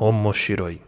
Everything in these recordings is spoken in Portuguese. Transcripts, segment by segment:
Omoshiroi.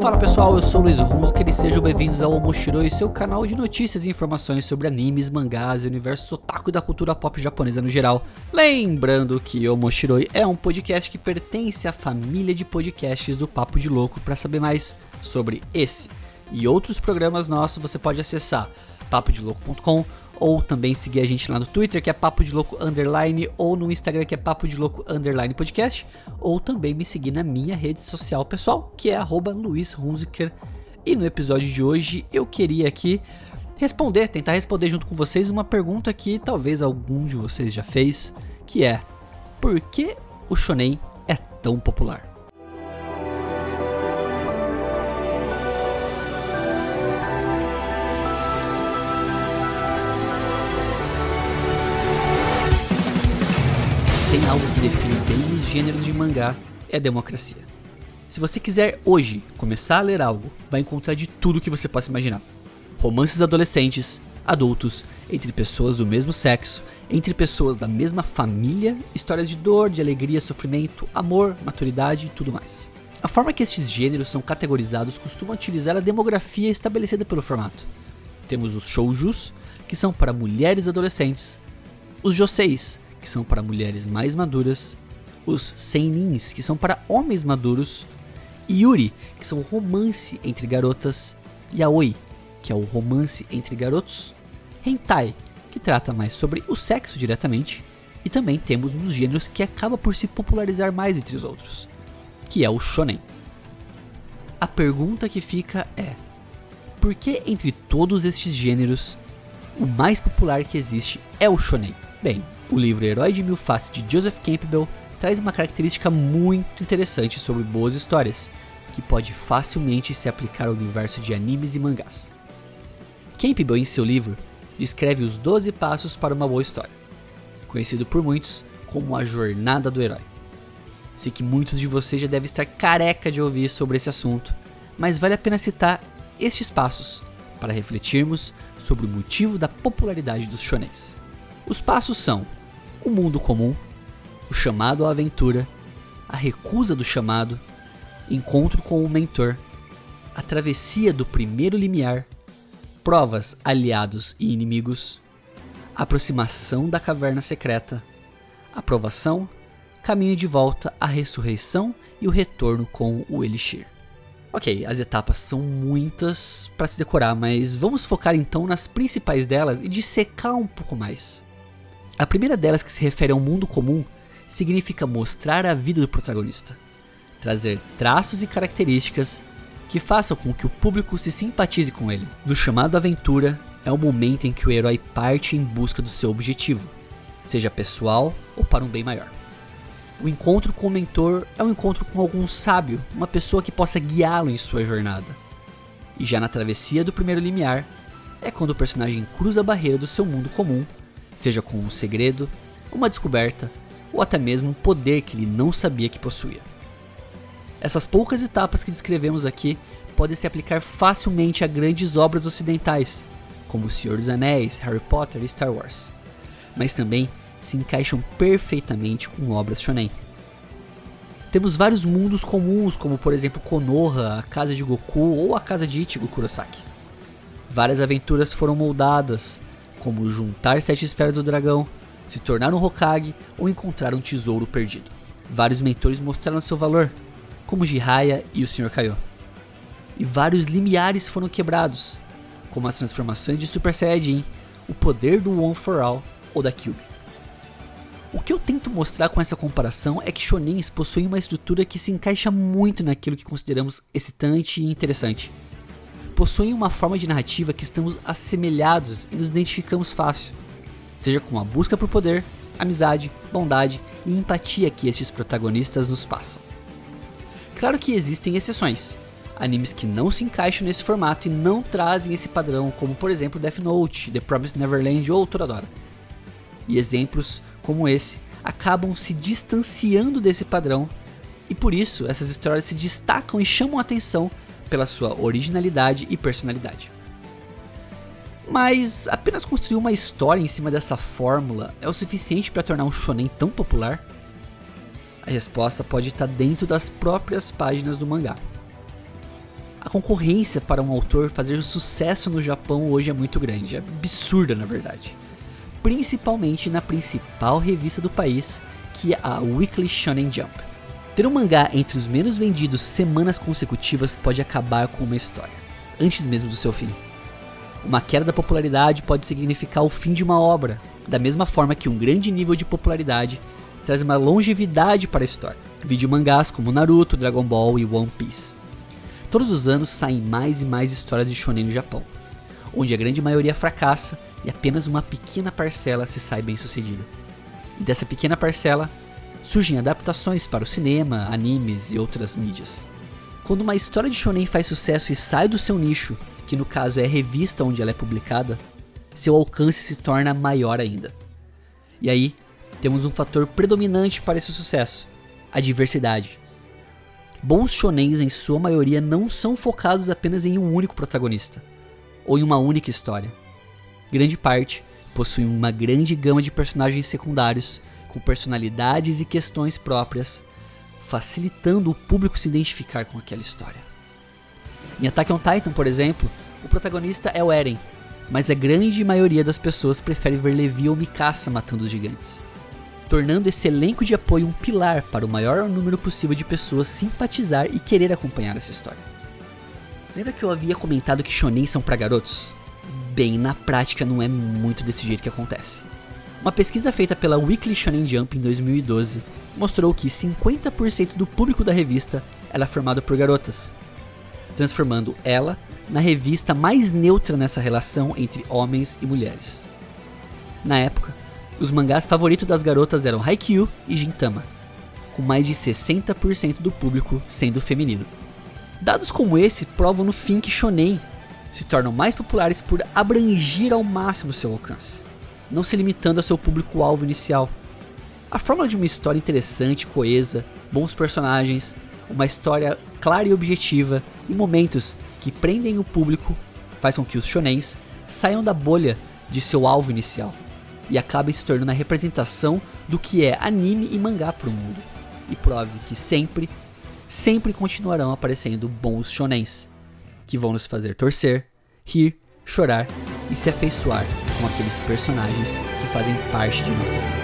Fala pessoal, eu sou o Luiz Hunsker e sejam bem-vindos ao Omoshiroi, seu canal de notícias e informações sobre animes, mangás e universo otaku e da cultura pop japonesa no geral. Lembrando que Omoshiroi é um podcast que pertence à família de podcasts do Papo de Louco. Para saber mais sobre esse e outros programas nossos, você pode acessar papodelouco.com ou também seguir a gente lá no Twitter, que é Papo de Louco Underline, ou no Instagram, que é Papo de Louco Underline Podcast, ou também me seguir na minha rede social pessoal, que é arroba Luiz Hunziker. E no episódio de hoje eu queria aqui responder, tentar responder junto com vocês uma pergunta que talvez algum de vocês já fez, que é por que o shonen é tão popular? Algo que define bem os gêneros de mangá é a democracia. Se você quiser hoje começar a ler algo, vai encontrar de tudo que você possa imaginar. Romances adolescentes, adultos, entre pessoas do mesmo sexo, entre pessoas da mesma família, histórias de dor, de alegria, sofrimento, amor, maturidade e tudo mais. A forma que estes gêneros são categorizados costuma utilizar a demografia estabelecida pelo formato. Temos os shoujus, que são para mulheres adolescentes, os joseis, que são para mulheres mais maduras, os seinins, que são para homens maduros, e yuri, que são romance entre garotas, yaoi, que é o romance entre garotos, hentai, que trata mais sobre o sexo diretamente, e também temos um dos gêneros que acaba por se popularizar mais entre os outros, que é o shonen. A pergunta que fica é: por que entre todos estes gêneros, o mais popular que existe é o shonen? Bem, o livro Herói de Mil Faces de Joseph Campbell traz uma característica muito interessante sobre boas histórias, que pode facilmente se aplicar ao universo de animes e mangás. Campbell, em seu livro, descreve os 12 passos para uma boa história, conhecido por muitos como a jornada do herói. Sei que muitos de vocês já devem estar careca de ouvir sobre esse assunto, mas vale a pena citar estes passos para refletirmos sobre o motivo da popularidade dos shonens. Os passos são o mundo comum, o chamado à aventura, a recusa do chamado, encontro com o mentor, a travessia do primeiro limiar, provas, aliados e inimigos, aproximação da caverna secreta, aprovação, caminho de volta, a ressurreição e o retorno com o Elixir. Ok, as etapas são muitas para se decorar, mas vamos focar então nas principais delas e dissecar um pouco mais. A primeira delas, que se refere ao mundo comum, significa mostrar a vida do protagonista, trazer traços e características que façam com que o público se simpatize com ele. No chamado aventura, é o momento em que o herói parte em busca do seu objetivo, seja pessoal ou para um bem maior. O encontro com o mentor é um encontro com algum sábio, uma pessoa que possa guiá-lo em sua jornada. E já na travessia do primeiro limiar, é quando o personagem cruza a barreira do seu mundo comum seja com um segredo, uma descoberta ou até mesmo um poder que ele não sabia que possuía. Essas poucas etapas que descrevemos aqui podem se aplicar facilmente a grandes obras ocidentais, como O Senhor dos Anéis, Harry Potter e Star Wars, mas também se encaixam perfeitamente com obras shonen. Temos vários mundos comuns, como por exemplo Konoha, a casa de Goku ou a casa de Ichigo Kurosaki. Várias aventuras foram moldadas, como juntar sete esferas do dragão, se tornar um Hokage ou encontrar um tesouro perdido. Vários mentores mostraram seu valor, como Jiraiya e o Sr. Kaiô. E vários limiares foram quebrados, como as transformações de Super Saiyajin, o poder do One for All ou da Cube. O que eu tento mostrar com essa comparação é que shonens possuem uma estrutura que se encaixa muito naquilo que consideramos excitante e interessante possuem uma forma de narrativa que estamos assemelhados e nos identificamos fácil, seja com a busca por poder, amizade, bondade e empatia que estes protagonistas nos passam. Claro que existem exceções, animes que não se encaixam nesse formato e não trazem esse padrão, como por exemplo Death Note, The Promised Neverland ou Toradora. E exemplos como esse acabam se distanciando desse padrão e por isso essas histórias se destacam e chamam a atenção pela sua originalidade e personalidade. Mas apenas construir uma história em cima dessa fórmula é o suficiente para tornar um shonen tão popular? A resposta pode estar dentro das próprias páginas do mangá. A concorrência para um autor fazer sucesso no Japão hoje é muito grande, é absurda na verdade. Principalmente na principal revista do país, que é a Weekly Shonen Jump. Ter um mangá entre os menos vendidos semanas consecutivas pode acabar com uma história, antes mesmo do seu fim. Uma queda da popularidade pode significar o fim de uma obra, da mesma forma que um grande nível de popularidade traz uma longevidade para a história. Vídeo mangás como Naruto, Dragon Ball e One Piece. Todos os anos saem mais e mais histórias de shonen no Japão, onde a grande maioria fracassa e apenas uma pequena parcela se sai bem sucedida. E dessa pequena parcela surgem adaptações para o cinema, animes e outras mídias. Quando uma história de shonen faz sucesso e sai do seu nicho, que no caso é a revista onde ela é publicada, seu alcance se torna maior ainda. E aí, temos um fator predominante para esse sucesso: a diversidade. Bons shonens, em sua maioria, não são focados apenas em um único protagonista ou em uma única história. Grande parte possuem uma grande gama de personagens secundários com personalidades e questões próprias, facilitando o público se identificar com aquela história. Em Attack on Titan, por exemplo, o protagonista é o Eren, mas a grande maioria das pessoas prefere ver Levi ou Mikasa matando os gigantes tornando esse elenco de apoio um pilar para o maior número possível de pessoas simpatizar e querer acompanhar essa história. Lembra que eu havia comentado que shonen são para garotos? Bem, na prática não é muito desse jeito que acontece. Uma pesquisa feita pela Weekly Shonen Jump em 2012 mostrou que 50% do público da revista era formado por garotas, transformando ela na revista mais neutra nessa relação entre homens e mulheres. Na época, os mangás favoritos das garotas eram Haikyuu e Gintama, com mais de 60% do público sendo feminino. Dados como esse provam no fim que shonen se tornam mais populares por abranger ao máximo seu alcance, não se limitando ao seu público-alvo inicial. A fórmula de uma história interessante, coesa, bons personagens, uma história clara e objetiva e momentos que prendem o público faz com que os shonens saiam da bolha de seu alvo inicial e acabe se tornando a representação do que é anime e mangá para o mundo. E prove que sempre, sempre continuarão aparecendo bons shonens, que vão nos fazer torcer, rir, chorar e se afeiçoar com aqueles personagens que fazem parte de nossa vida.